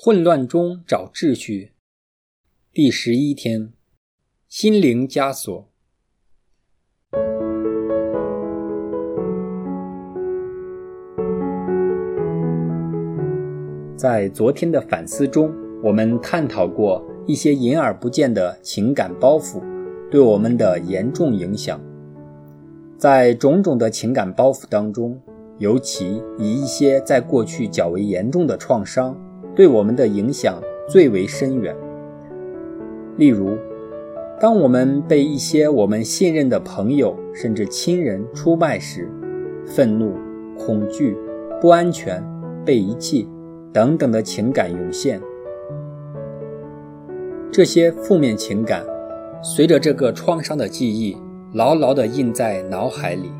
混乱中找秩序。第十一天，心灵枷锁。在昨天的反思中，我们探讨过一些隐而不见的情感包袱对我们的严重影响。在种种的情感包袱当中，尤其以一些在过去较为严重的创伤。对我们的影响最为深远。例如，当我们被一些我们信任的朋友甚至亲人出卖时，愤怒、恐惧、不安全、被遗弃等等的情感涌现。这些负面情感随着这个创伤的记忆牢牢地印在脑海里。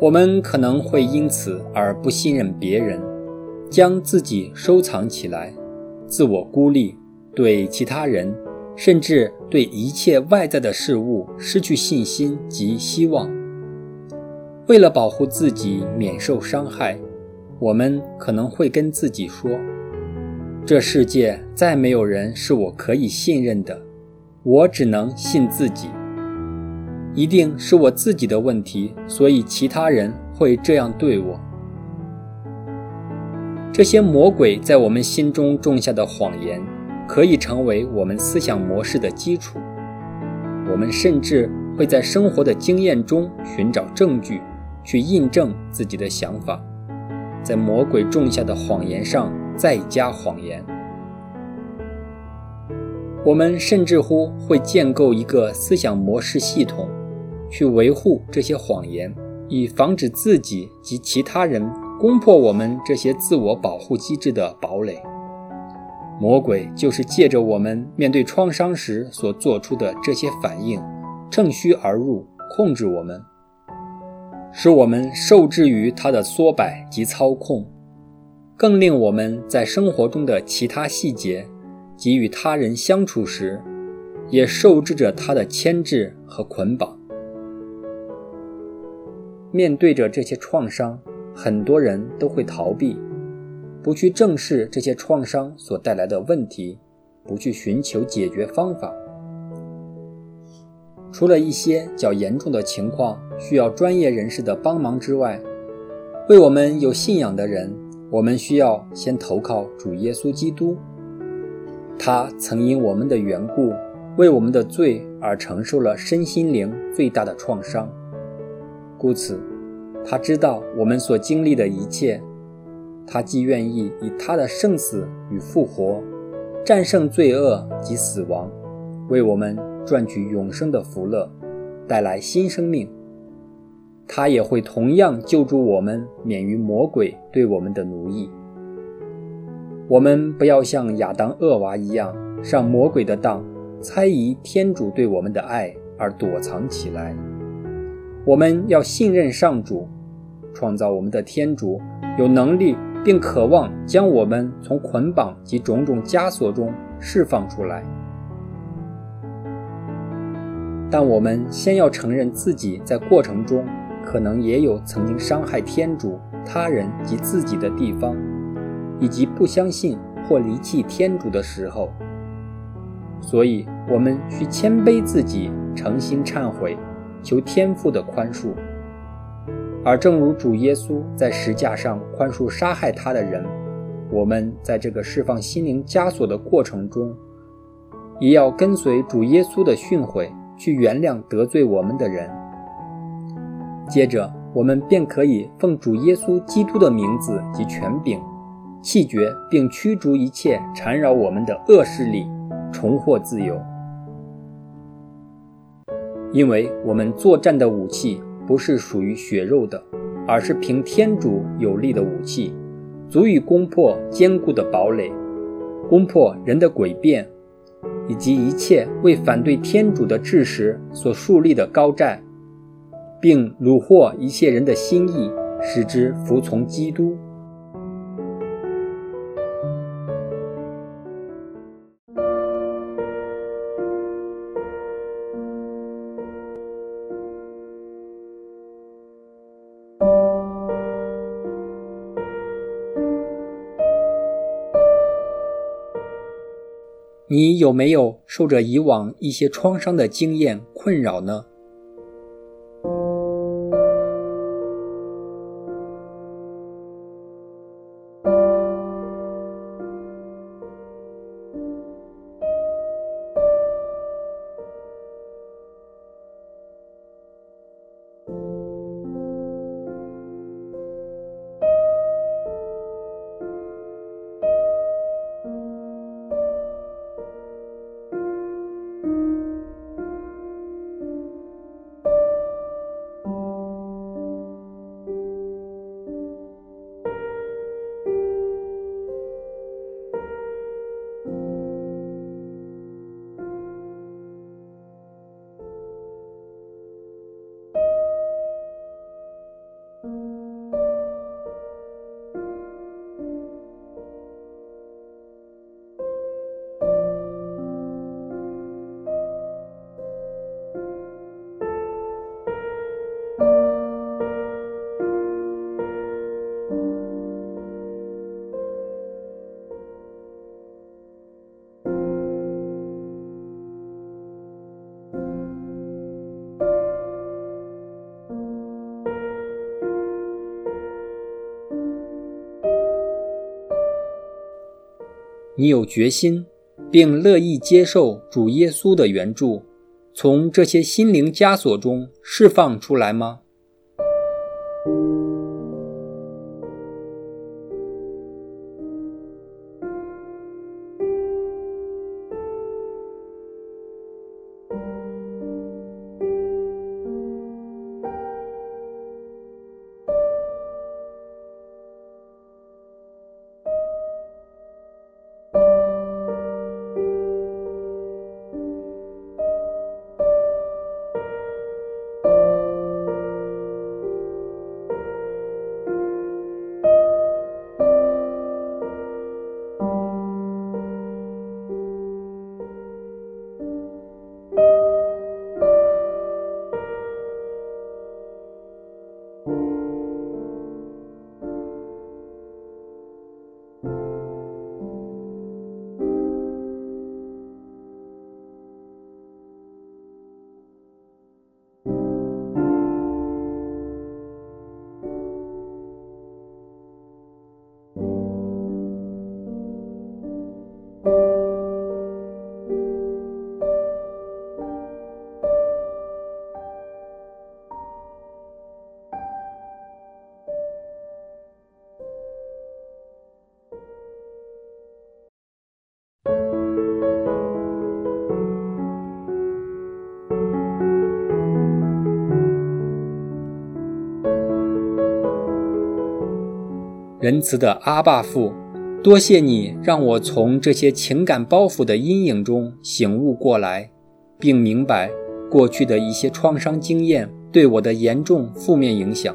我们可能会因此而不信任别人。将自己收藏起来，自我孤立，对其他人，甚至对一切外在的事物失去信心及希望。为了保护自己免受伤害，我们可能会跟自己说：“这世界再没有人是我可以信任的，我只能信自己。一定是我自己的问题，所以其他人会这样对我。”这些魔鬼在我们心中种下的谎言，可以成为我们思想模式的基础。我们甚至会在生活的经验中寻找证据，去印证自己的想法，在魔鬼种下的谎言上再加谎言。我们甚至乎会建构一个思想模式系统，去维护这些谎言，以防止自己及其他人。攻破我们这些自我保护机制的堡垒，魔鬼就是借着我们面对创伤时所做出的这些反应，趁虚而入，控制我们，使我们受制于他的缩摆及操控，更令我们在生活中的其他细节及与他人相处时，也受制着他的牵制和捆绑。面对着这些创伤。很多人都会逃避，不去正视这些创伤所带来的问题，不去寻求解决方法。除了一些较严重的情况需要专业人士的帮忙之外，为我们有信仰的人，我们需要先投靠主耶稣基督。他曾因我们的缘故，为我们的罪而承受了身心灵最大的创伤，故此。他知道我们所经历的一切，他既愿意以他的圣死与复活，战胜罪恶及死亡，为我们赚取永生的福乐，带来新生命。他也会同样救助我们免于魔鬼对我们的奴役。我们不要像亚当、厄娃一样上魔鬼的当，猜疑天主对我们的爱而躲藏起来。我们要信任上主。创造我们的天主有能力并渴望将我们从捆绑及种种枷锁中释放出来，但我们先要承认自己在过程中可能也有曾经伤害天主、他人及自己的地方，以及不相信或离弃天主的时候。所以，我们需谦卑自己，诚心忏悔，求天父的宽恕。而正如主耶稣在石架上宽恕杀害他的人，我们在这个释放心灵枷锁的过程中，也要跟随主耶稣的训诲，去原谅得罪我们的人。接着，我们便可以奉主耶稣基督的名字及权柄，弃绝并驱逐一切缠绕我们的恶势力，重获自由。因为我们作战的武器。不是属于血肉的，而是凭天主有力的武器，足以攻破坚固的堡垒，攻破人的诡辩，以及一切为反对天主的志识所树立的高寨，并虏获一切人的心意，使之服从基督。你有没有受着以往一些创伤的经验困扰呢？你有决心，并乐意接受主耶稣的援助，从这些心灵枷锁中释放出来吗？仁慈的阿爸父，多谢你让我从这些情感包袱的阴影中醒悟过来，并明白过去的一些创伤经验对我的严重负面影响，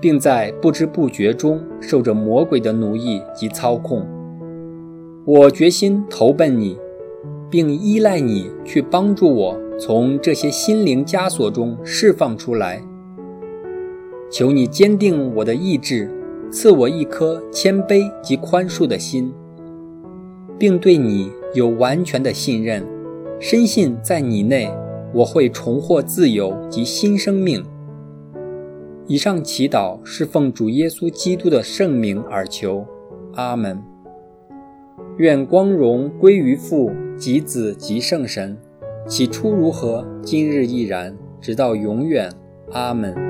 并在不知不觉中受着魔鬼的奴役及操控。我决心投奔你，并依赖你去帮助我从这些心灵枷锁中释放出来。求你坚定我的意志。赐我一颗谦卑及宽恕的心，并对你有完全的信任，深信在你内我会重获自由及新生命。以上祈祷是奉主耶稣基督的圣名而求，阿门。愿光荣归于父及子及圣神，起初如何，今日亦然，直到永远，阿门。